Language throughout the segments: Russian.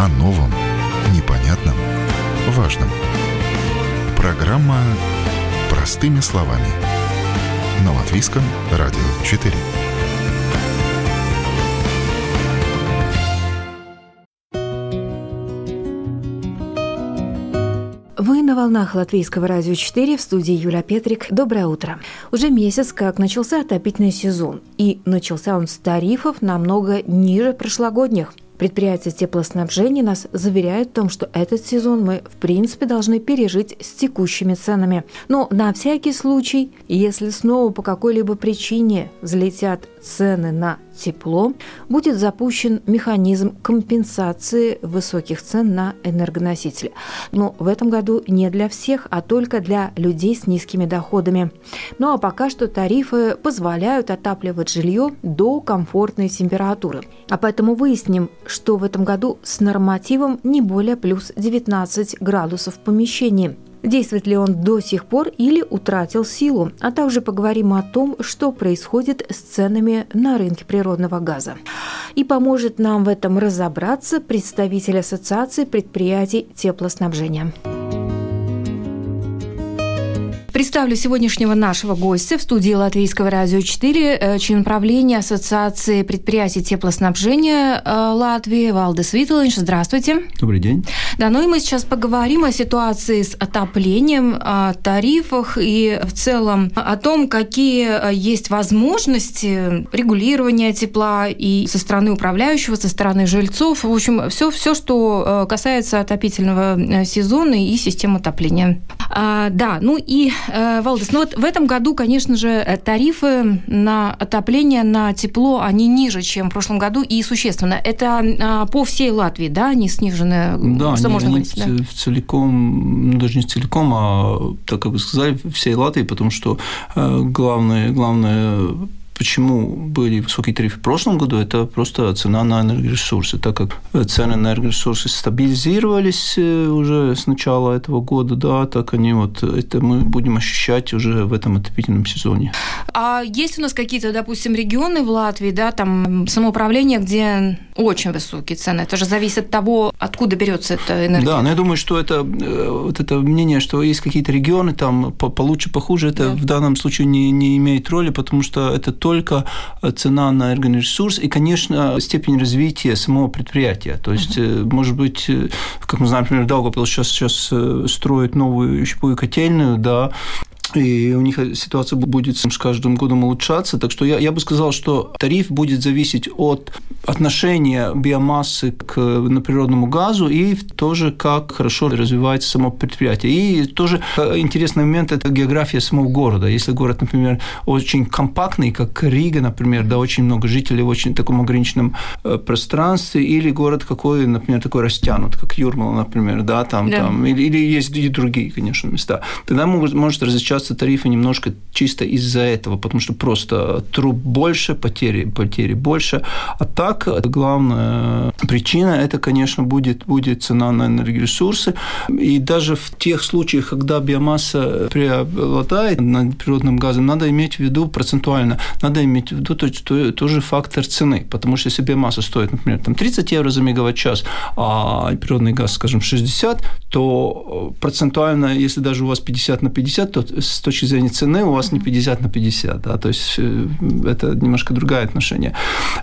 о новом, непонятном, важном. Программа «Простыми словами» на Латвийском радио 4. Вы на волнах Латвийского радио 4 в студии Юля Петрик. Доброе утро. Уже месяц, как начался отопительный сезон. И начался он с тарифов намного ниже прошлогодних. Предприятия теплоснабжения нас заверяют в том, что этот сезон мы, в принципе, должны пережить с текущими ценами. Но на всякий случай, если снова по какой-либо причине взлетят цены на тепло, будет запущен механизм компенсации высоких цен на энергоносители. Но в этом году не для всех, а только для людей с низкими доходами. Ну а пока что тарифы позволяют отапливать жилье до комфортной температуры. А поэтому выясним, что в этом году с нормативом не более плюс 19 градусов в помещении – действует ли он до сих пор или утратил силу, а также поговорим о том, что происходит с ценами на рынке природного газа. И поможет нам в этом разобраться представитель Ассоциации предприятий теплоснабжения. Представлю сегодняшнего нашего гостя в студии Латвийского радио 4, э, член правления Ассоциации предприятий теплоснабжения э, Латвии Валдес Виталович. Здравствуйте. Добрый день. Да, ну и мы сейчас поговорим о ситуации с отоплением, о тарифах и в целом о том, какие э, есть возможности регулирования тепла и со стороны управляющего, со стороны жильцов. В общем, все, все что касается отопительного сезона и системы отопления. А, да, ну и Э, Валдис, ну вот в этом году, конечно же, э, тарифы на отопление, на тепло, они ниже, чем в прошлом году, и существенно. Это а, по всей Латвии, да, они снижены? Да, что они, можно говорить? Да? целиком, ну, даже не целиком, а, так как вы сказали, всей Латвии, потому что э, главное, главное Почему были высокие тарифы в прошлом году? Это просто цена на энергоресурсы, так как цены на энергоресурсы стабилизировались э, уже с начала этого года, да, так они вот это мы будем ощущать уже в этом отопительном сезоне. А есть у нас какие-то, допустим, регионы в Латвии, да, там самоуправление, где очень высокие цены? Это же зависит от того, откуда берется эта энергия. Да, но я думаю, что это э, вот это мнение, что есть какие-то регионы там получше, похуже, это да. в данном случае не, не имеет роли, потому что это то, только цена на энергоресурс и, конечно, степень развития самого предприятия. То есть, uh-huh. может быть, э, как мы знаем, например, Даугавпилс сейчас, сейчас э, строит новую щепую котельную, да, и у них ситуация будет с каждым годом улучшаться. Так что я, я бы сказал, что тариф будет зависеть от отношения биомассы к природному газу и тоже как хорошо развивается само предприятие. И тоже интересный момент – это география самого города. Если город, например, очень компактный, как Рига, например, да, очень много жителей в очень таком ограниченном э, пространстве, или город какой, например, такой растянут, как Юрмала, например, да, там, да. там или, или есть и другие, конечно, места, тогда может, может различаться снижаться тарифы немножко чисто из-за этого, потому что просто труб больше, потери, потери больше. А так, главная причина – это, конечно, будет, будет цена на энергоресурсы. И даже в тех случаях, когда биомасса преобладает над природным газом, надо иметь в виду процентуально, надо иметь в виду то, тоже фактор цены. Потому что если биомасса стоит, например, там 30 евро за мегаватт-час, а природный газ, скажем, 60, то процентуально, если даже у вас 50 на 50, то с точки зрения цены у вас не 50 на 50, да, то есть э, это немножко другое отношение.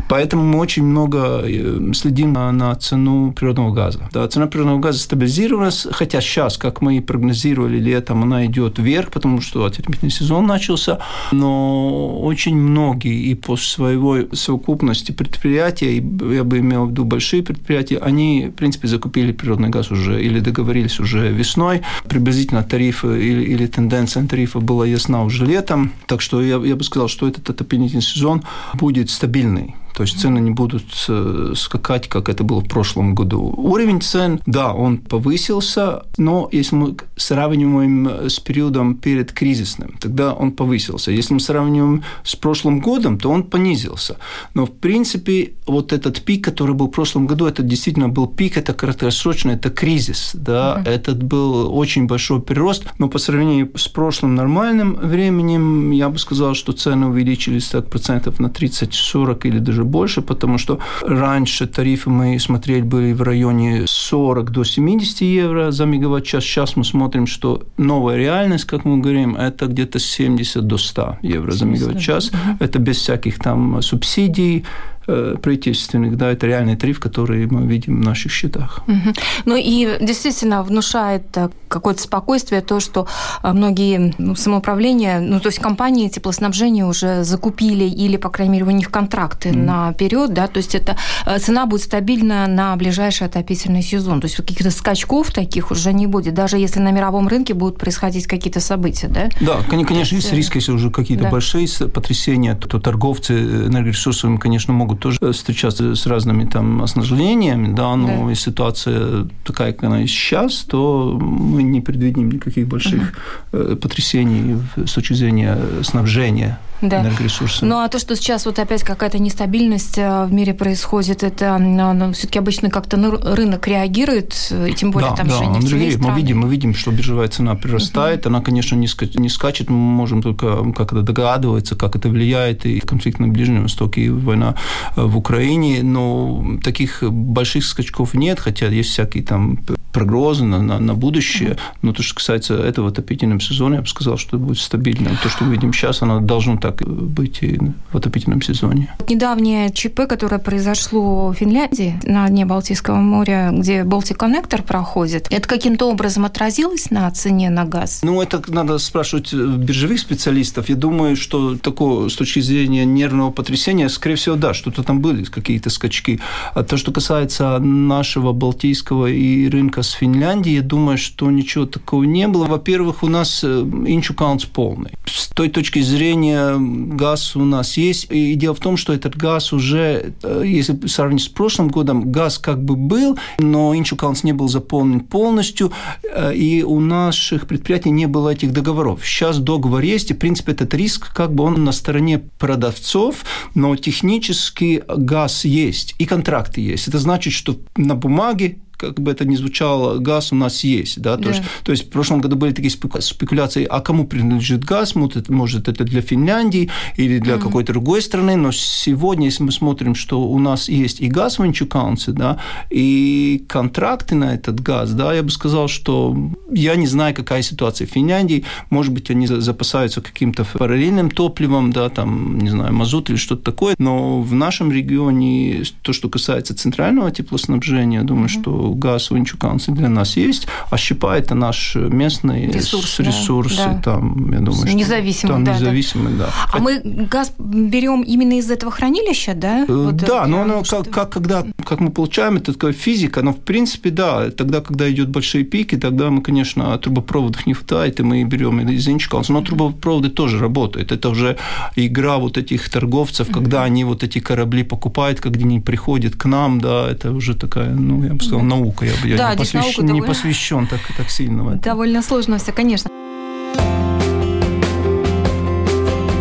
Поэтому мы очень много э, следим на, на цену природного газа. Да, цена природного газа стабилизировалась, хотя сейчас, как мы и прогнозировали летом, она идет вверх, потому что отопительный сезон начался, но очень многие и по своей совокупности предприятия, я бы имел в виду большие предприятия, они, в принципе, закупили природный газ уже или договорились уже весной, приблизительно тарифы или, или тенденция тарифа была ясна уже летом, так что я, я бы сказал, что этот отопительный сезон будет стабильный. То есть цены не будут э, скакать, как это было в прошлом году. Уровень цен, да, он повысился, но если мы сравниваем с периодом перед кризисным, тогда он повысился. Если мы сравниваем с прошлым годом, то он понизился. Но, в принципе, вот этот пик, который был в прошлом году, это действительно был пик, это краткосрочный, это кризис. Да? Mm-hmm. Этот был очень большой прирост, но по сравнению с прошлым нормальным временем, я бы сказал, что цены увеличились так процентов на 30-40 или даже больше, потому что раньше тарифы мы смотрели были в районе 40 до 70 евро за мегаватт-час. Сейчас мы смотрим, что новая реальность, как мы говорим, это где-то 70 до 100 евро за мегаватт-час. Это без всяких там субсидий, правительственных, да, это реальный тариф, который мы видим в наших счетах. Угу. Ну и действительно внушает э, какое-то спокойствие то, что э, многие ну, самоуправления, ну то есть компании теплоснабжения уже закупили или, по крайней мере, у них контракты mm. наперед, да, то есть это цена будет стабильна на ближайший отопительный сезон, то есть каких-то скачков таких уже не будет, даже если на мировом рынке будут происходить какие-то события, да? Да, конечно, есть риск, если уже какие-то да. большие потрясения, то торговцы энергоресурсами, конечно, могут тоже встречаться с разными там осложнениями, да, но да. если ситуация такая, как она сейчас, то мы не предвидим никаких больших угу. потрясений с точки зрения снабжения да. энергоресурсами. Ну а то, что сейчас вот опять какая-то нестабильность э, в мире происходит, это ну, все-таки обычно как-то рынок реагирует, и тем более да, там да, же нефтяные мы видим, мы видим, что биржевая цена прирастает, угу. она, конечно, не, не скачет, мы можем только как это догадываться, как это влияет, и конфликт на Ближнем Востоке, и война в Украине, но таких больших скачков нет, хотя есть всякие там прогнозы на, на, на будущее. Но то, что касается этого отопительного сезона, я бы сказал, что это будет стабильно. То, что мы видим сейчас, оно должно так быть и в отопительном сезоне. Недавнее ЧП, которое произошло в Финляндии на дне Балтийского моря, где Baltic Connector проходит, это каким-то образом отразилось на цене на газ? Ну, это надо спрашивать биржевых специалистов. Я думаю, что такое с точки зрения нервного потрясения, скорее всего, да, что-то там были какие-то скачки. А то, что касается нашего Балтийского и рынка с Финляндией, я думаю, что ничего такого не было. Во-первых, у нас инчукаунс э, полный. С той точки зрения газ у нас есть. И дело в том, что этот газ уже, э, если сравнить с прошлым годом, газ как бы был, но инчукаунс не был заполнен полностью, э, и у наших предприятий не было этих договоров. Сейчас договор есть, и, в принципе, этот риск, как бы он на стороне продавцов, но технически газ есть, и контракты есть. Это значит, что на бумаге как бы это ни звучало, газ у нас есть. Да? Да. То, есть, то есть в прошлом году были такие спекуляции, а кому принадлежит газ, может, это для Финляндии или для mm-hmm. какой-то другой страны, но сегодня, если мы смотрим, что у нас есть и газ в Инчукаунсе, да, и контракты на этот газ, да, я бы сказал, что я не знаю, какая ситуация в Финляндии, может быть, они запасаются каким-то параллельным топливом, да, там, не знаю, мазут или что-то такое, но в нашем регионе то, что касается центрального теплоснабжения, я думаю, mm-hmm. что газ в Инчуканце для нас есть, а щепа – это наш местный ресурс, ресурсы, да. там, я думаю, независимый, там да, независимый, да. да. А мы газ берем именно из этого хранилища, да? Э, вот да, но оно, что... как, как, когда, как мы получаем, это такая физика, но в принципе, да, тогда, когда идет большие пики, тогда мы, конечно, трубопроводов не хватает, и мы берем из Инчуканца, но трубопроводы тоже работают, это уже игра вот этих торговцев, когда они вот эти корабли покупают, когда они приходят к нам, да, это уже такая, ну, я бы сказал, наука. Я, я да, не, посвящен, не довольно... посвящен так, так сильно в это. Довольно сложно все, конечно.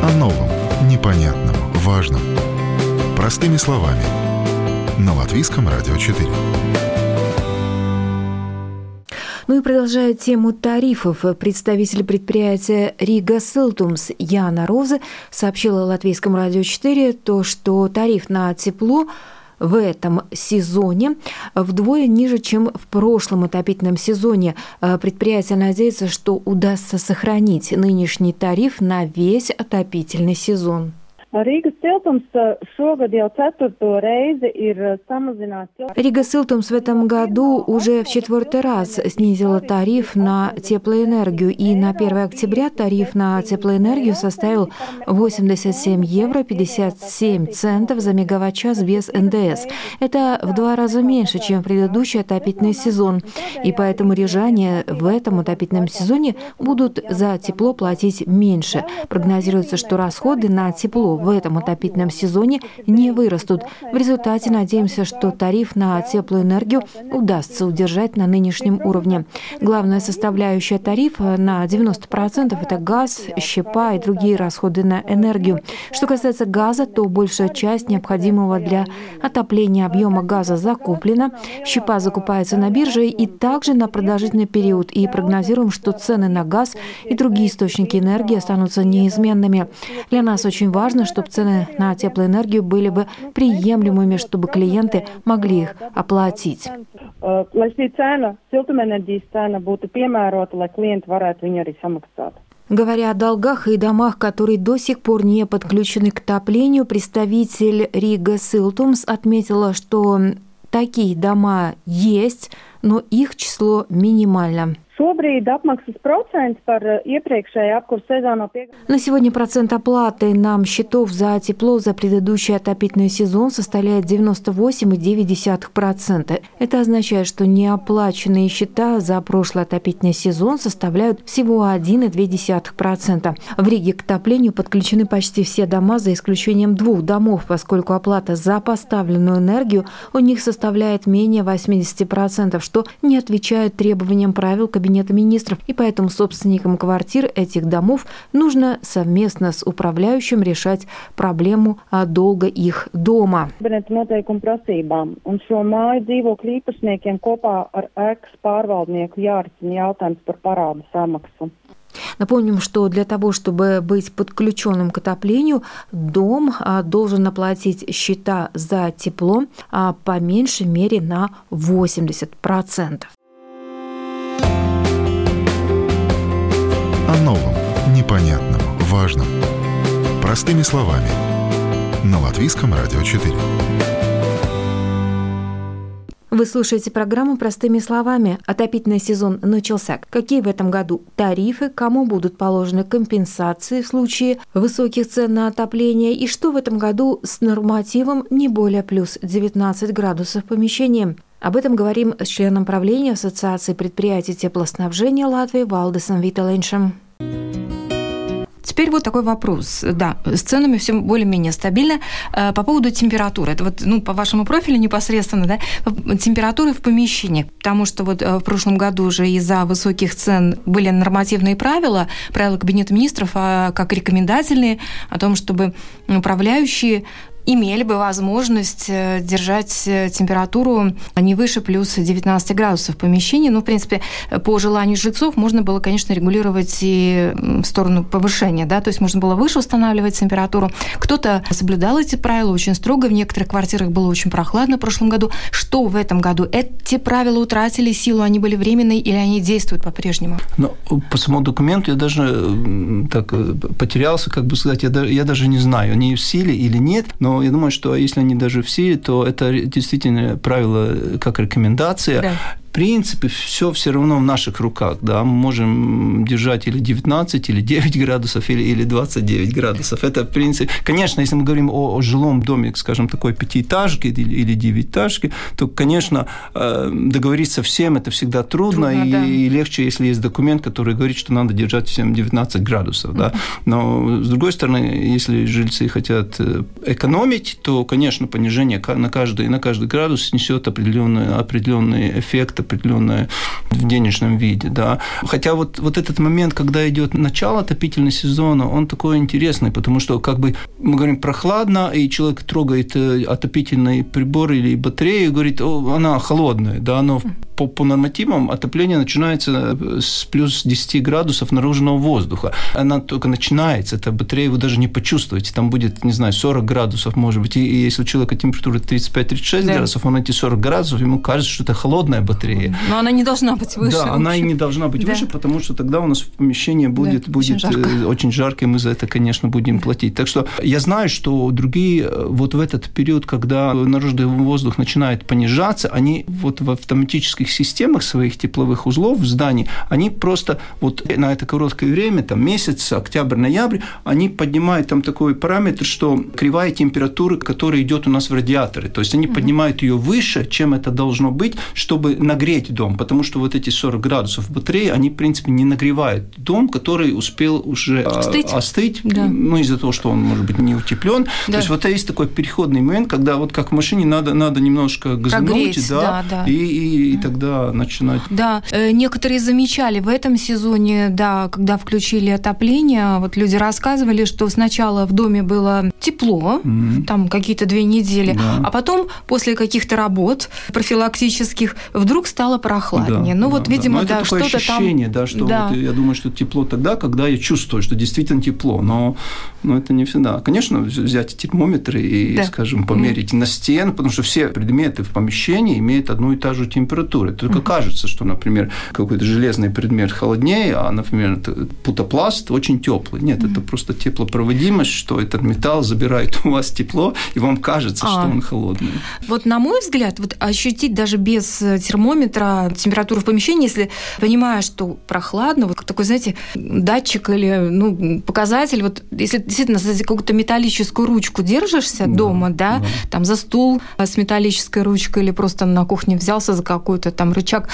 О новом, непонятном, важном. Простыми словами. На Латвийском радио 4. Ну и продолжая тему тарифов, представитель предприятия Рига Силтумс Яна Розы сообщила Латвийскому радио 4 то, что тариф на тепло в этом сезоне вдвое ниже, чем в прошлом отопительном сезоне. Э, предприятие надеется, что удастся сохранить нынешний тариф на весь отопительный сезон. Рīgas siltums šogad jau ceturto reizi ir samazināts. Рига Силтумс в этом году уже в четвертый раз снизила тариф на теплоэнергию, и на 1 октября тариф на теплоэнергию составил 87 евро 57 центов за мегаватт-час без НДС. Это в два раза меньше, чем предыдущий отопительный сезон, и поэтому рижане в этом отопительном сезоне будут за тепло платить меньше. Прогнозируется, что расходы на тепло в этом отопительном сезоне не вырастут. В результате надеемся, что тариф на теплую энергию удастся удержать на нынешнем уровне. Главная составляющая тарифа на 90% это газ, щепа и другие расходы на энергию. Что касается газа, то большая часть необходимого для отопления объема газа закуплена. Щепа закупается на бирже и также на продолжительный период. И прогнозируем, что цены на газ и другие источники энергии останутся неизменными. Для нас очень важно, чтобы цены на теплоэнергию были бы приемлемыми, чтобы клиенты могли их оплатить. Samaksāt. Говоря о долгах и домах, которые до сих пор не подключены к отоплению, представитель Рига Силтумс отметила, что такие дома есть, но их число минимально. Sezonu На сегодня процент оплаты нам счетов за тепло за предыдущий отопительный сезон составляет 98,9%. Это означает, что неоплаченные счета за прошлый отопительный сезон составляют всего 1,2%. В Риге к отоплению подключены почти все дома, за исключением двух домов, поскольку оплата за поставленную энергию у них составляет менее 80%, что не отвечает требованиям правил кабинета Кабинета министров, и поэтому собственникам квартир этих домов нужно совместно с управляющим решать проблему долга их дома. Напомним, что для того, чтобы быть подключенным к отоплению, дом а, должен оплатить счета за тепло а, по меньшей мере на 80%. О новом, непонятном, важном. Простыми словами. На Латвийском радио 4. Вы слушаете программу «Простыми словами». Отопительный сезон начался. Какие в этом году тарифы, кому будут положены компенсации в случае высоких цен на отопление и что в этом году с нормативом не более плюс 19 градусов помещения. Об этом говорим с членом правления Ассоциации предприятий теплоснабжения Латвии Валдесом Виталеншем. Теперь вот такой вопрос. Да, с ценами все более-менее стабильно. Э, по поводу температуры. Это вот, ну, по вашему профилю непосредственно, да, температуры в помещении. Потому что вот э, в прошлом году уже из-за высоких цен были нормативные правила, правила Кабинета министров, а как рекомендательные, о том, чтобы управляющие имели бы возможность э, держать э, температуру не выше плюс 19 градусов в помещении. Ну, в принципе, по желанию жильцов можно было, конечно, регулировать и в сторону повышения, да, то есть можно было выше устанавливать температуру. Кто-то соблюдал эти правила очень строго, в некоторых квартирах было очень прохладно в прошлом году. Что в этом году? Эти правила утратили силу, они были временные или они действуют по-прежнему? Ну, по самому документу я даже так э, потерялся, как бы сказать, я, я даже не знаю, они в силе или нет, но я думаю, что если они даже в силе, то это действительно правило как рекомендация. Да принципе, все все равно в наших руках. Да? Мы можем держать или 19, или 9 градусов, или, или 29 градусов. Это, в принципе... Конечно, если мы говорим о, о жилом доме, скажем, такой пятиэтажке или, или девятиэтажке, то, конечно, э, договориться всем это всегда трудно, трудно и, да. и легче, если есть документ, который говорит, что надо держать всем 19 градусов. Да? Но, с другой стороны, если жильцы хотят э, экономить, то, конечно, понижение на каждый, на каждый градус несет определенный, определенный эффект, определенное в денежном виде, да. Хотя вот, вот этот момент, когда идет начало отопительного сезона, он такой интересный, потому что как бы мы говорим прохладно, и человек трогает э, отопительный прибор или батарею и говорит, О, она холодная, да, но по, по нормативам отопление начинается с плюс 10 градусов наружного воздуха. Она только начинается, эта батарея вы даже не почувствуете. Там будет, не знаю, 40 градусов, может быть. И, и если у человека температура 35-36 да. градусов, он эти 40 градусов, ему кажется, что это холодная батарея. Но она не должна быть выше. Да, она и не должна быть да. выше, потому что тогда у нас помещение будет, да, будет очень, жарко. Э, очень жарко, и мы за это, конечно, будем платить. Так что я знаю, что другие э, вот в этот период, когда наружный воздух начинает понижаться, они вот в автоматических системах своих тепловых узлов в здании, они просто вот на это короткое время, там месяц, октябрь, ноябрь, они поднимают там такой параметр, что кривая температуры, которая идет у нас в радиаторы. То есть они mm-hmm. поднимают ее выше, чем это должно быть, чтобы нагреть дом. Потому что вот эти 40 градусов батареи, они, в принципе, не нагревают дом, который успел уже а, остыть, остыть да. ну, из-за того, что он, может быть, не утеплен. Да. То есть вот есть такой переходный момент, когда вот как в машине надо, надо немножко газнуть, да, да, да. И, и, и тогда тогда начинать. Да, э, некоторые замечали в этом сезоне, да, когда включили отопление, вот люди рассказывали, что сначала в доме было тепло, mm-hmm. там какие-то две недели, да. а потом после каких-то работ профилактических вдруг стало прохладнее. Да, ну вот, да, видимо, да, да, что-то там... ощущение, да, что да. Вот, я думаю, что тепло тогда, когда я чувствую, что действительно тепло, но, но это не всегда. Конечно, взять термометры и, да. скажем, померить mm. на стену, потому что все предметы в помещении имеют одну и ту же температуру. Только mm. кажется, что, например, какой-то железный предмет холоднее, а, например, путопласт очень теплый. Нет, mm. это просто теплопроводимость, что этот металл забирает у вас тепло, и вам кажется, а. что он холодный. Вот на мой взгляд, вот ощутить даже без термометра температуру в помещении, если понимаешь, что прохладно, вот такой, знаете, датчик или ну, показатель, вот если действительно за какую-то металлическую ручку держишься да, дома, да, да, там за стул с металлической ручкой или просто на кухне взялся за какой-то там рычаг,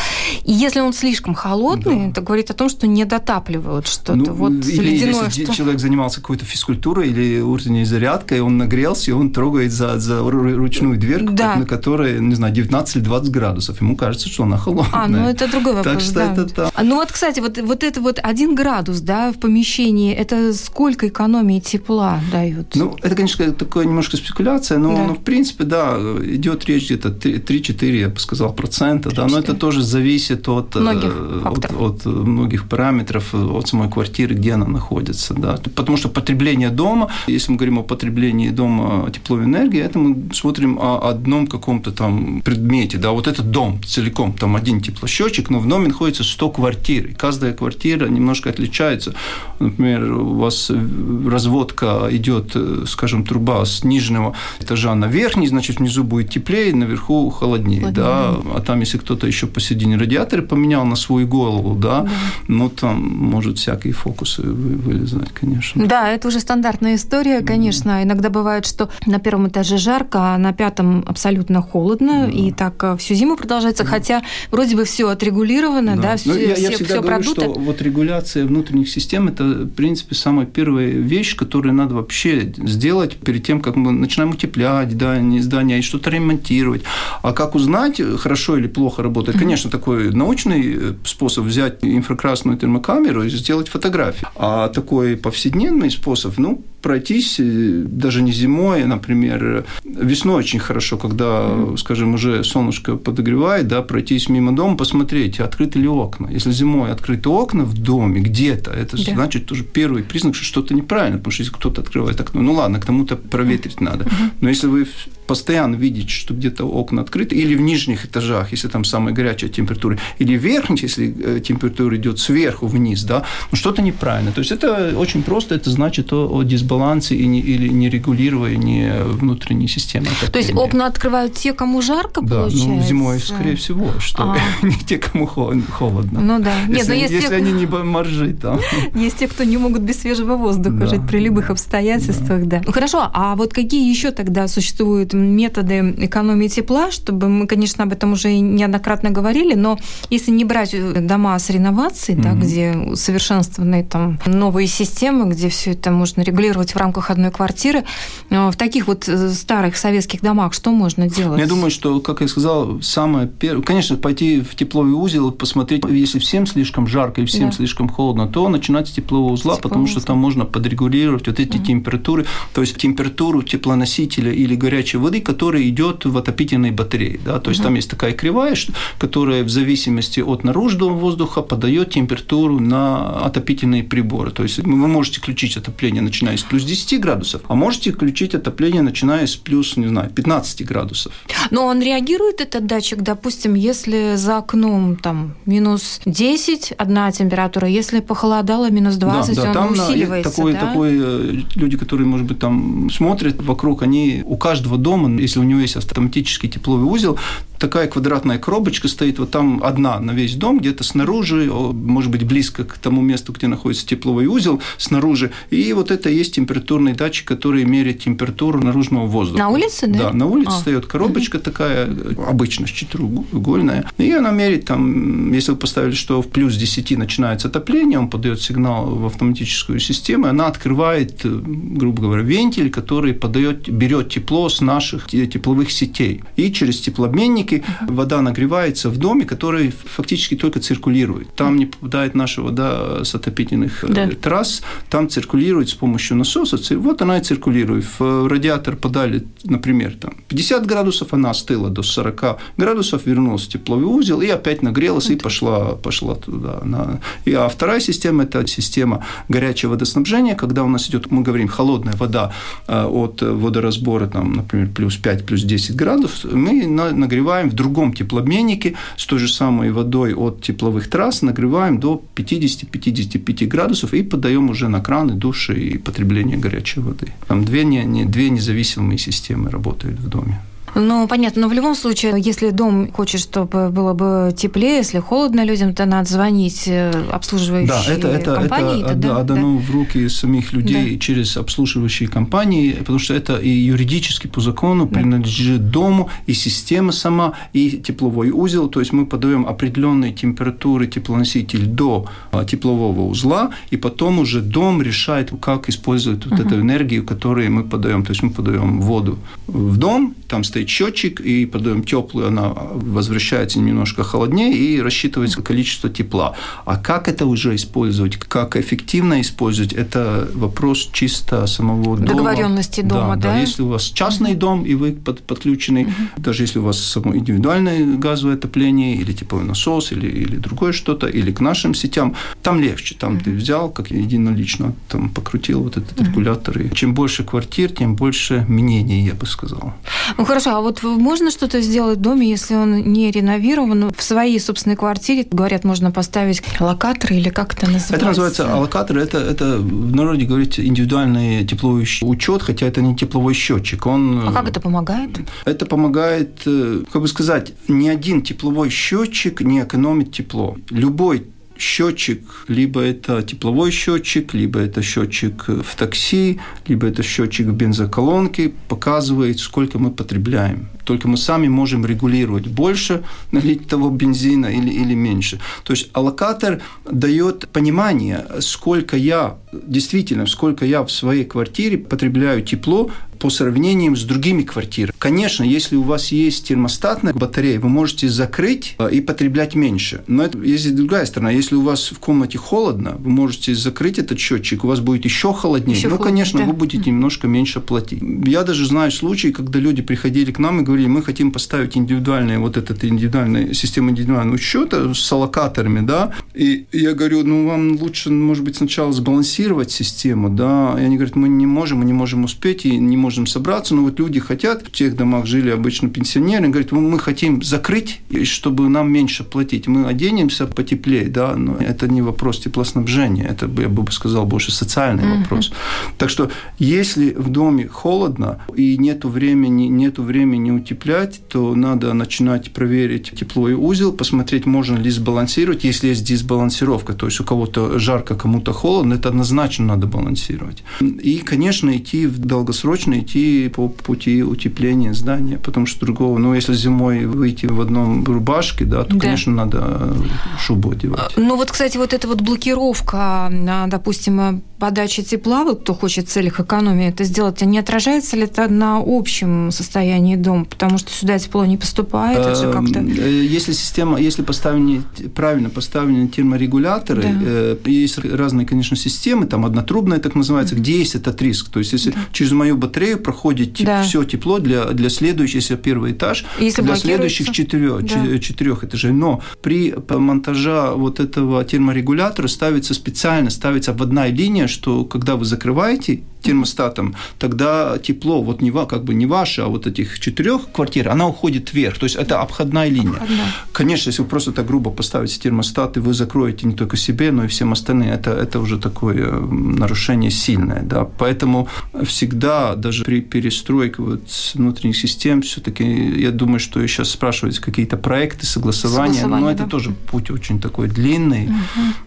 и если он слишком холодный, да. это говорит о том, что не дотапливают что-то. Ну, вот или ледяное, если что... человек занимался какой-то физкультурой или утренней зарядкой, он нагрелся, и он трогает за, за ручную дверку, да. на которой, не знаю, 19 или 20 градусов. Ему кажется, что она холодная. А, ну это другой вопрос. Так что да. это там. Ну вот, кстати, вот, вот это вот один градус, да, в помещении, это сколько экономии тепла дают? Ну, это, конечно, такое немножко спекуляция, но, да. но в принципе, да, идет речь где-то 3-4, я бы сказал, процента, 3, да, но это тоже зависит от многих, от, от многих параметров, от самой квартиры, где она находится, да, потому что потребление дома, если мы говорим о потреблении дома тепловой энергии, это мы смотрим о одном каком-то там предмете, да, вот этот дом целиком, там один теплосчетчик, но в доме находится 100 квартир, и каждая квартира немножко отличается. Например, у вас разводка идет, скажем, труба с нижнего этажа на верхний, значит, внизу будет теплее, наверху холоднее, холоднее. да, а там, если кто-то еще посередине радиаторы поменял на свою голову, да, да. ну, там может всякие фокусы вылезать, конечно. Да, это уже стандартная история, конечно. Да. Иногда бывает, что на первом этаже жарко, а на пятом абсолютно холодно, да. и так э, всю зиму продолжается, да. хотя вроде бы все отрегулировано, да, да все, ну, я, все, я всегда все говорю, продуто. что вот регуляция внутренних систем – это, в принципе, самая первая вещь, которую надо вообще сделать перед тем, как мы начинаем утеплять да, здания и что-то ремонтировать. А как узнать, хорошо или плохо работает? Конечно, такой научный э, способ взять инфракрасную термокамеру и сделать фотографии. А такой повседневный способ, ну, пройтись э, даже не зимой, например, весной очень хорошо, когда, скажем, уже солнышко подогревает, да, пройтись мимо дома, посмотреть, открыты ли окна. Если зимой открыты окна в доме где-то, это да. значит тоже первый признак, что что-то неправильно, потому что если кто-то открывает окно, ну ладно, к тому-то проветрить надо. Но если вы постоянно видите, что где-то окна открыты, или в нижних этажах, если там самая горячая температура, или в верхних, если э, температура идет сверху вниз, да, ну что-то неправильно. То есть это очень просто, это значит о, о дисбалансе и не, или нерегулировании внутренней системы. То есть окна открывают те, кому жарко, да, получается? ну зимой, скорее всего, что а. не те, кому холодно. Ну да. Нет, если, есть если те, они не моржи там. Есть те, кто не могут без свежего воздуха да, жить при любых обстоятельствах, да. да. Ну хорошо, а вот какие еще тогда существуют методы экономии тепла, чтобы мы, конечно, об этом уже неоднократно говорили, но если не брать дома с реновацией, mm-hmm. да, где усовершенствованы там новые системы, где все это можно регулировать в рамках одной квартиры, э, в таких вот э, старых советских домах что можно делать? Я думаю, что, как я сказал, самое первое, конечно, пойти в тепловой узел, посмотреть, если всем слишком жарко или всем да. слишком холодно, то начинать с теплового узла, теплового потому что там можно подрегулировать вот эти mm-hmm. температуры, то есть температуру теплоносителя или горячей воды, которая идет в отопительной батарее. Да? То есть угу. там есть такая кривая, которая в зависимости от наружного воздуха подает температуру на отопительные приборы. То есть вы можете включить отопление, начиная с плюс 10 градусов, а можете включить отопление, начиная с плюс, не знаю, 15 градусов. Но он реагирует, этот датчик, допустим, если за окном там минус 10 одна температура, если похолодало минус 20, да, да, он там усиливается, такой, да? такой, э, люди, которые, может быть, там смотрят вокруг, они у каждого дома если у него есть автоматический тепловой узел, такая квадратная коробочка стоит вот там одна на весь дом, где-то снаружи, может быть, близко к тому месту, где находится тепловой узел, снаружи. И вот это есть температурный датчик, который меряет температуру наружного воздуха. На улице, да? Да, на улице а. стоит коробочка угу. такая, обычно четырехугольная. И она меряет там, если вы поставили, что в плюс 10 начинается отопление, он подает сигнал в автоматическую систему, и она открывает, э, грубо говоря, вентиль, который подает, берет тепло с наших тепловых сетей. И через теплообменник все вода нагревается в доме, который фактически только циркулирует. Там не попадает наша вода с отопительных э, да. трасс, там циркулирует с помощью насоса. Вот она и циркулирует. В радиатор подали, например, там 50 градусов, она остыла до 40 градусов, вернулась в тепловой узел и опять нагрелась и пошла, пошла туда. И, а вторая система – это система горячего водоснабжения, когда у нас идет, мы говорим, холодная вода э, от водоразбора, там, например, плюс 5, плюс 10 градусов, мы нагреваем в другом теплообменнике с той же самой водой от тепловых трасс, нагреваем до 50-55 градусов и подаем уже на краны, души и потребление горячей воды. Там две, не, две независимые системы работают в доме. Ну, понятно, но в любом случае, если дом хочет, чтобы было бы теплее, если холодно людям, то надо звонить э, обслуживающей да, это, это, компании. Это, это отдано да? в руки самих людей да. через обслуживающие компании, потому что это и юридически по закону да. принадлежит дому, и система сама, и тепловой узел. То есть мы подаем определенные температуры теплоноситель до а, теплового узла, и потом уже дом решает, как использовать вот угу. эту энергию, которую мы подаем. То есть мы подаем воду в дом, там стоит счетчик, и подаем теплую, она возвращается немножко холоднее, и рассчитывается количество тепла. А как это уже использовать, как эффективно использовать, это вопрос чисто самого дома. Договоренности дома, да? Да, да. если у вас частный дом, и вы под, подключены, угу. даже если у вас само индивидуальное газовое отопление, или тепловой насос, или, или другое что-то, или к нашим сетям, там легче. Там угу. ты взял, как единолично, там покрутил вот этот угу. регулятор. И чем больше квартир, тем больше мнений, я бы сказал. Ну, хорошо, а вот можно что-то сделать в доме, если он не реновирован? В своей собственной квартире, говорят, можно поставить локаторы или как это называется? Это называется локатор. Это, это в народе говорится индивидуальный тепловой учет, хотя это не тепловой счетчик. Он, а как это помогает? Это помогает, э, как бы сказать, ни один тепловой счетчик не экономит тепло. Любой счетчик, либо это тепловой счетчик, либо это счетчик в такси, либо это счетчик в бензоколонке, показывает, сколько мы потребляем. Только мы сами можем регулировать больше налить того бензина или, или меньше. То есть аллокатор дает понимание, сколько я, действительно, сколько я в своей квартире потребляю тепло по сравнению с другими квартирами. Конечно, если у вас есть термостатная батарея, вы можете закрыть э, и потреблять меньше. Но это есть другая сторона. Если у вас в комнате холодно, вы можете закрыть этот счетчик, у вас будет еще холоднее. Еще ну, холоднее, конечно, да. вы будете немножко меньше платить. Я даже знаю случаи, когда люди приходили к нам и говорили, мы хотим поставить индивидуальную вот этот индивидуальную систему индивидуального счета с аллокаторами, да, и я говорю, ну, вам лучше, может быть, сначала сбалансировать систему, да, и они говорят, мы не можем, мы не можем успеть и не можем собраться, но вот люди хотят, в тех домах жили обычно пенсионеры, говорят, мы хотим закрыть, чтобы нам меньше платить, мы оденемся потеплее, да, но это не вопрос теплоснабжения, это, я бы сказал, больше социальный mm-hmm. вопрос. Так что, если в доме холодно и нету времени, нету времени утеплять, то надо начинать проверить тепловой узел, посмотреть, можно ли сбалансировать, если есть дисбалансировка, то есть у кого-то жарко, кому-то холодно, это однозначно надо балансировать. И, конечно, идти в долгосрочно идти по пути утепления здания, потому что другого, ну, если зимой выйти в одном рубашке, да, то, да. конечно, надо шубу одевать. Ну, вот, кстати, вот эта вот блокировка, а, допустим, подачи тепла, вот кто хочет в целях экономии это сделать, а не отражается ли это на общем состоянии дома? Потому что сюда тепло не поступает, это же как-то... Эм, э, если система, если поставлены, правильно поставлены терморегуляторы, да. Э, есть разные, конечно, системы, там однотрубная так называется, где есть этот риск. То есть, если да. через мою батарею проходит да. все тепло для, для следующего, если первый этаж, если для следующих четырех, да. четырех этажей. Но при монтаже вот этого терморегулятора ставится специально, ставится обводная линия, что когда вы закрываете термостатом, тогда тепло, вот не, как бы не ваше, а вот этих четырех квартир, она уходит вверх. То есть это обходная линия. Обходная. Конечно, если вы просто так грубо поставите термостат, и вы закроете не только себе, но и всем остальным, это, это уже такое нарушение сильное. Да? Поэтому всегда, даже при перестройке вот внутренних систем, все-таки я думаю, что сейчас спрашиваются какие-то проекты, согласования, согласование, но это да. тоже путь очень такой длинный.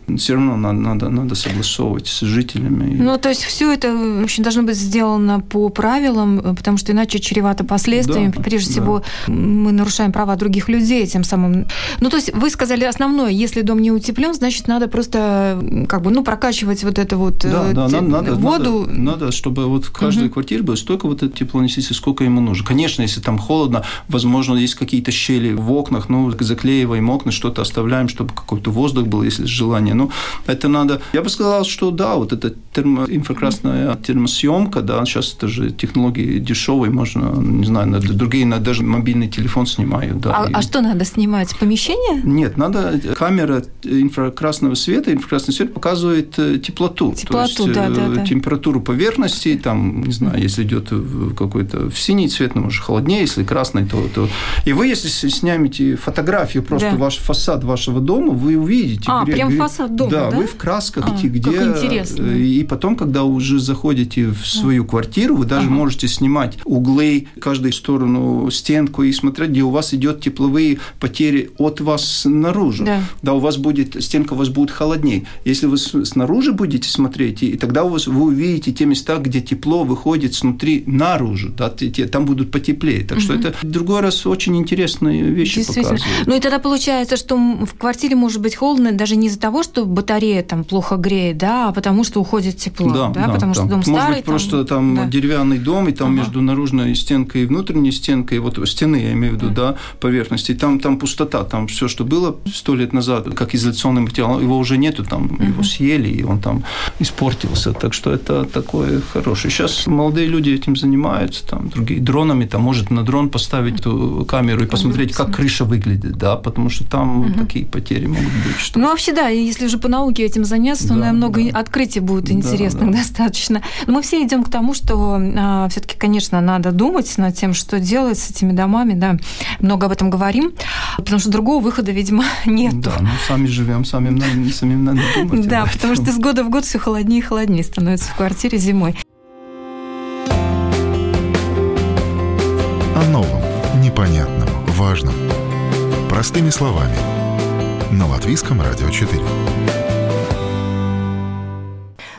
Угу. Все равно надо, надо, надо согласовывать с жителями. Ну, то есть все это общем, должно быть сделано по правилам, э, потому что иначе чревато последствиями. Да, Прежде да. всего, мы нарушаем права других людей тем самым. Ну, то есть вы сказали основное, если дом не утеплен, значит, надо просто как бы, ну, прокачивать вот эту вот да, э, да, те... надо, воду. Надо, надо, чтобы вот в каждой угу. квартире было столько вот это теплоноситель, сколько ему нужно. Конечно, если там холодно, возможно, есть какие-то щели в окнах, ну, заклеиваем окна, что-то оставляем, чтобы какой-то воздух был, если желание. Но это надо... Я бы сказал, что да, вот эта термоинфракрасная термосъемка, да, сейчас это же технологии дешевые, можно, не знаю, на другие на даже мобильный телефон снимают. Да, а, и... а что надо снимать? Помещение? Нет, надо камера инфракрасного света, инфракрасный свет показывает э, теплоту, теплоту то есть да, да, да. температуру поверхности, там, не знаю, если идет какой-то в синий цвет, ну, может, холоднее, если красный, то, то... И вы, если снимете фотографию просто да. ваш фасад вашего дома, вы увидите. А, где, прям фасад дома, да? Да, вы в красках, а, где... Как интересно. И потом, когда уже заходите в свою квартиру, вы даже ага. можете снимать углы, каждую сторону стенку и смотреть, где у вас идет тепловые потери от вас наружу. Да. да, у вас будет, стенка у вас будет холоднее. Если вы снаружи будете смотреть, и тогда у вас, вы увидите те места, где тепло выходит снутри наружу, да, там будут потеплее. Так угу. что это другой раз очень интересные вещи показывают. Ну и тогда получается, что в квартире может быть холодно даже не из-за того, что батарея там плохо греет, да, а потому что уходит тепло, да, да, да потому да. что дом Может быть, просто там да. деревянный дом, и там ага. между наружной стенкой и внутренней стенкой, вот стены, я имею в виду, да, да поверхности, там, там пустота, там все, что было сто лет назад, как изоляционный материал, его уже нету, там угу. его съели, и он там испортился. Так что это такое хорошее. Сейчас молодые люди этим занимаются, там другие дронами, там может на дрон поставить эту камеру и посмотреть, как крыша выглядит, да, потому что там угу. такие потери могут быть. Что... Ну вообще да, если уже по науке этим заняться, то да, наверное, много да. открытий будет интересных да, да. достаточно. Но мы все идем к тому, что а, все-таки, конечно, надо думать над тем, что делать с этими домами, да, много об этом говорим, потому что другого выхода, видимо, нет. Да, ну сами живем, сами самим надо думать. Да, потому что с года в год все холоднее и холоднее становится в квартире зимой. О новом, непонятном, важном. Простыми словами. На Латвийском радио 4.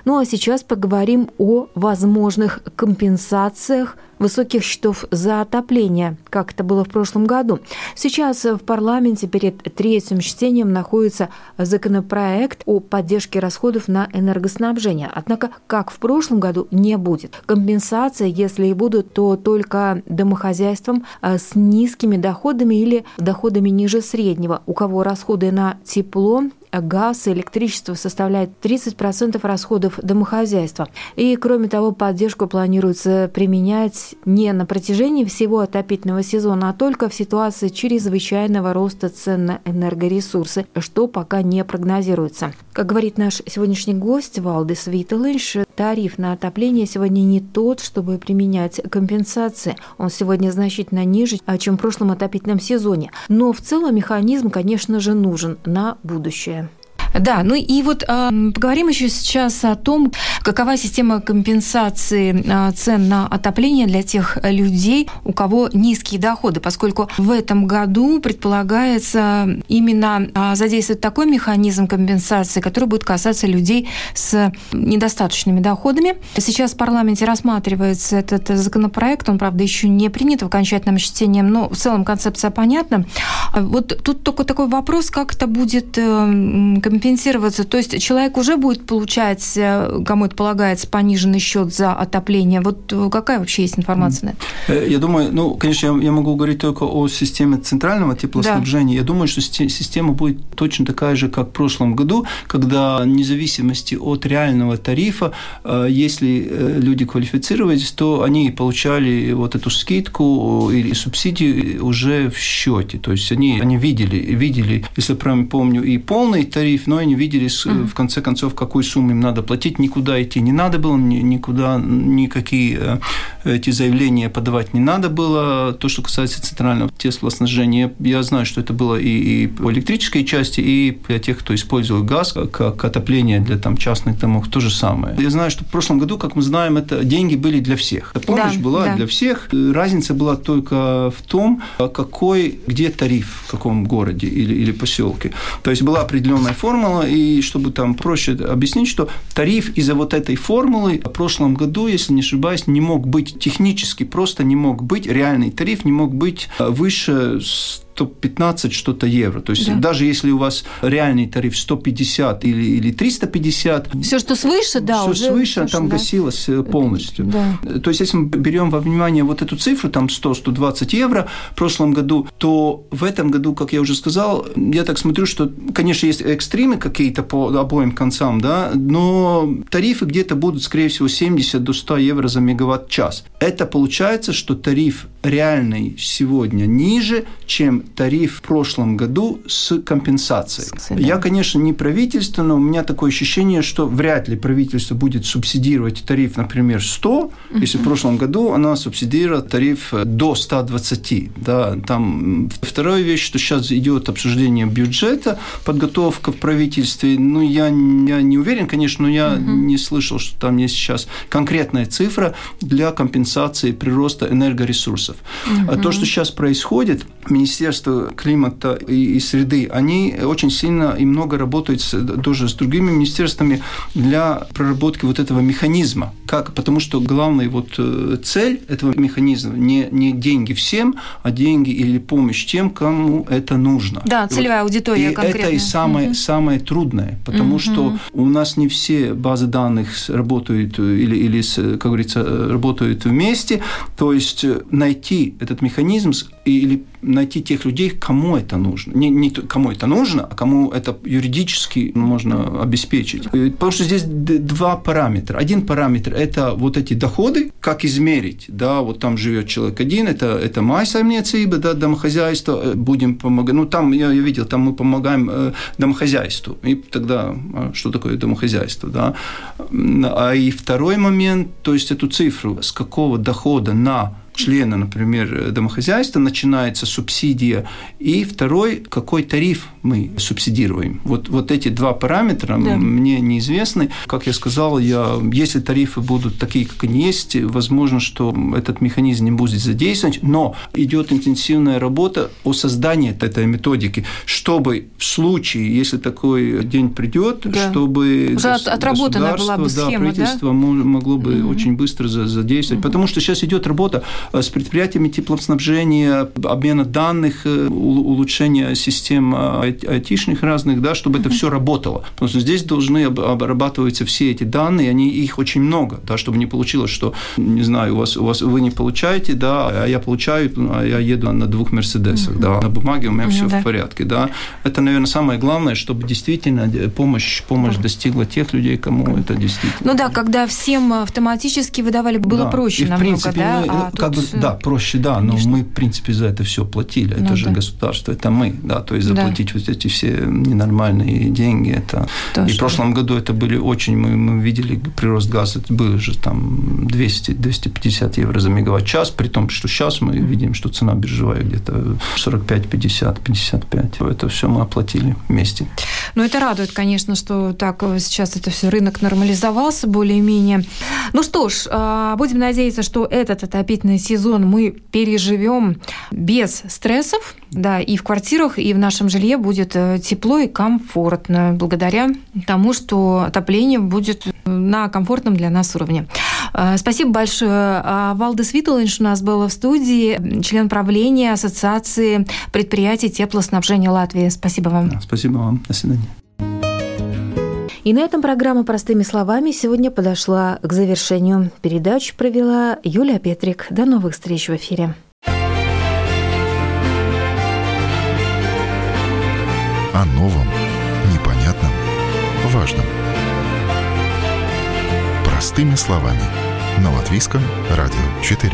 Ну а сейчас поговорим о возможных компенсациях высоких счетов за отопление, как это было в прошлом году. Сейчас в парламенте перед третьим чтением находится законопроект о поддержке расходов на энергоснабжение. Однако, как в прошлом году, не будет. Компенсации, если и будут, то только домохозяйствам а, с низкими доходами или доходами ниже среднего, у кого расходы на тепло газ и электричество составляет 30% расходов домохозяйства. И, кроме того, поддержку планируется применять не на протяжении всего отопительного сезона, а только в ситуации чрезвычайного роста цен на энергоресурсы, что пока не прогнозируется. Как говорит наш сегодняшний гость Валдис Виталинш, тариф на отопление сегодня не тот, чтобы применять компенсации. Он сегодня значительно ниже, чем в прошлом отопительном сезоне. Но в целом механизм, конечно же, нужен на будущее. Да, ну и вот э, поговорим еще сейчас о том, какова система компенсации э, цен на отопление для тех людей, у кого низкие доходы, поскольку в этом году предполагается именно э, задействовать такой механизм компенсации, который будет касаться людей с недостаточными доходами. Сейчас в парламенте рассматривается этот законопроект, он, правда, еще не принят в окончательном чтении, но в целом концепция понятна. Вот тут только такой вопрос, как это будет компенсироваться компенсироваться? То есть человек уже будет получать, э, кому это полагается, пониженный счет за отопление. Вот э, какая вообще есть информация на это? Э, я думаю, ну, конечно, я могу говорить только о системе центрального теплоснабжения. Да. Я думаю, что система будет точно такая же, как в прошлом году, когда вне зависимости от реального тарифа, если люди квалифицировались, то они получали вот эту скидку или субсидию уже в счете. То есть они, они видели, видели, если правильно помню, и полный тариф, но они видели, в конце концов, какую сумму им надо платить, никуда идти не надо было, никуда никакие э, эти заявления подавать не надо было. То, что касается центрального теплоснабжения, я знаю, что это было и, и по электрической части, и для тех, кто использует газ как отопление для там, частных домов, то же самое. Я знаю, что в прошлом году, как мы знаем, это деньги были для всех. Помощь да, была да. для всех. Разница была только в том, какой, где тариф, в каком городе или, или поселке. То есть была определенная форма, формула, и чтобы там проще объяснить, что тариф из-за вот этой формулы в прошлом году, если не ошибаюсь, не мог быть технически, просто не мог быть, реальный тариф не мог быть выше 115 что-то евро. То есть да. даже если у вас реальный тариф 150 или, или 350... Все, что свыше, да, все уже свыше, слушай, там да. гасилось э, полностью. Да. То есть если мы берем во внимание вот эту цифру, там 100-120 евро в прошлом году, то в этом году, как я уже сказал, я так смотрю, что, конечно, есть экстримы какие-то по обоим концам, да, но тарифы где-то будут, скорее всего, 70 до 100 евро за мегаватт-час. Это получается, что тариф реальный сегодня ниже, чем тариф в прошлом году с компенсацией. Я, конечно, не правительство, но у меня такое ощущение, что вряд ли правительство будет субсидировать тариф, например, 100, угу. если в прошлом году оно субсидировало тариф до 120. Да, там вторая вещь, что сейчас идет обсуждение бюджета, подготовка в правительстве. Ну, я, я не уверен, конечно, но я угу. не слышал, что там есть сейчас конкретная цифра для компенсации прироста энергоресурсов. Угу. А то, что сейчас происходит, Министерство климата и, и среды, они очень сильно и много работают с, тоже с другими министерствами для проработки вот этого механизма. Как? Потому что главная вот э, цель этого механизма не, не деньги всем, а деньги или помощь тем, кому это нужно. Да, целевая вот. аудитория и конкретная. это и самое, угу. самое трудное, потому угу. что у нас не все базы данных работают или, или, как говорится, работают вместе. То есть найти этот механизм или найти тех людей, кому это нужно. Не, не кому это нужно, а кому это юридически можно обеспечить. Потому что здесь два параметра. Один параметр – это вот эти доходы, как измерить. Да, вот там живет человек один, это, это майсаймниecība, да, домохозяйство, э, будем помогать. Ну, там, я, я видел, там мы помогаем э, домохозяйству. И тогда, а что такое домохозяйство, да? А и второй момент, то есть эту цифру, с какого дохода на члена, например, домохозяйства, начинается субсидия, и второй, какой тариф мы субсидируем. Вот, вот эти два параметра да. мне неизвестны. Как я сказал, я, если тарифы будут такие, как они есть, возможно, что этот механизм не будет задействован, но идет интенсивная работа о создании этой методики, чтобы в случае, если такой день придет, да. чтобы Уже отработана была бы схема, да, правительство да? могло бы mm-hmm. очень быстро задействовать, mm-hmm. потому что сейчас идет работа с предприятиями теплоснабжения, обмена данных, э, улучшения систем э, айтишных разных, да, чтобы это все работало. Потому что здесь должны обрабатываться все эти данные, они, их очень много, да, чтобы не получилось, что, не знаю, у вас, у вас вы не получаете, да, а я получаю, а я еду на двух Мерседесах, mm-hmm. да, на бумаге у меня все да. в порядке, да. Это, наверное, самое главное, чтобы действительно помощь, помощь достигла тех людей, кому это действительно. Ну да, когда всем автоматически выдавали, было да. проще И, в намного, принципе, да? Мы, а как бы да, проще, да, но Конечно. мы, в принципе, за это все платили. Это ну, же да. государство, это мы, да, то есть заплатить да. вот эти все ненормальные деньги, это... Тоже. И в прошлом году это были очень, мы, мы видели прирост газа, это было же там 200-250 евро за мегаватт-час, при том, что сейчас мы видим, что цена биржевая где-то 45, 50, 55. Это все мы оплатили вместе. Ну, это радует, конечно, что так сейчас это все рынок нормализовался более-менее. Ну что ж, а, будем надеяться, что этот отопительный сезон мы переживем без стрессов, да, и в квартирах, и в нашем жилье будет э, тепло и комфортно, благодаря тому, что отопление будет на комфортном для нас уровне. Э, спасибо большое. А, Валдес Виталинш у нас был в студии, член правления Ассоциации предприятий теплоснабжения Латвии. Спасибо вам. Спасибо вам. До свидания. И на этом программа «Простыми словами» сегодня подошла к завершению. Передачу провела Юлия Петрик. До новых встреч в эфире. О новом, непонятном, важном. Простыми словами. На Латвийском радио 4.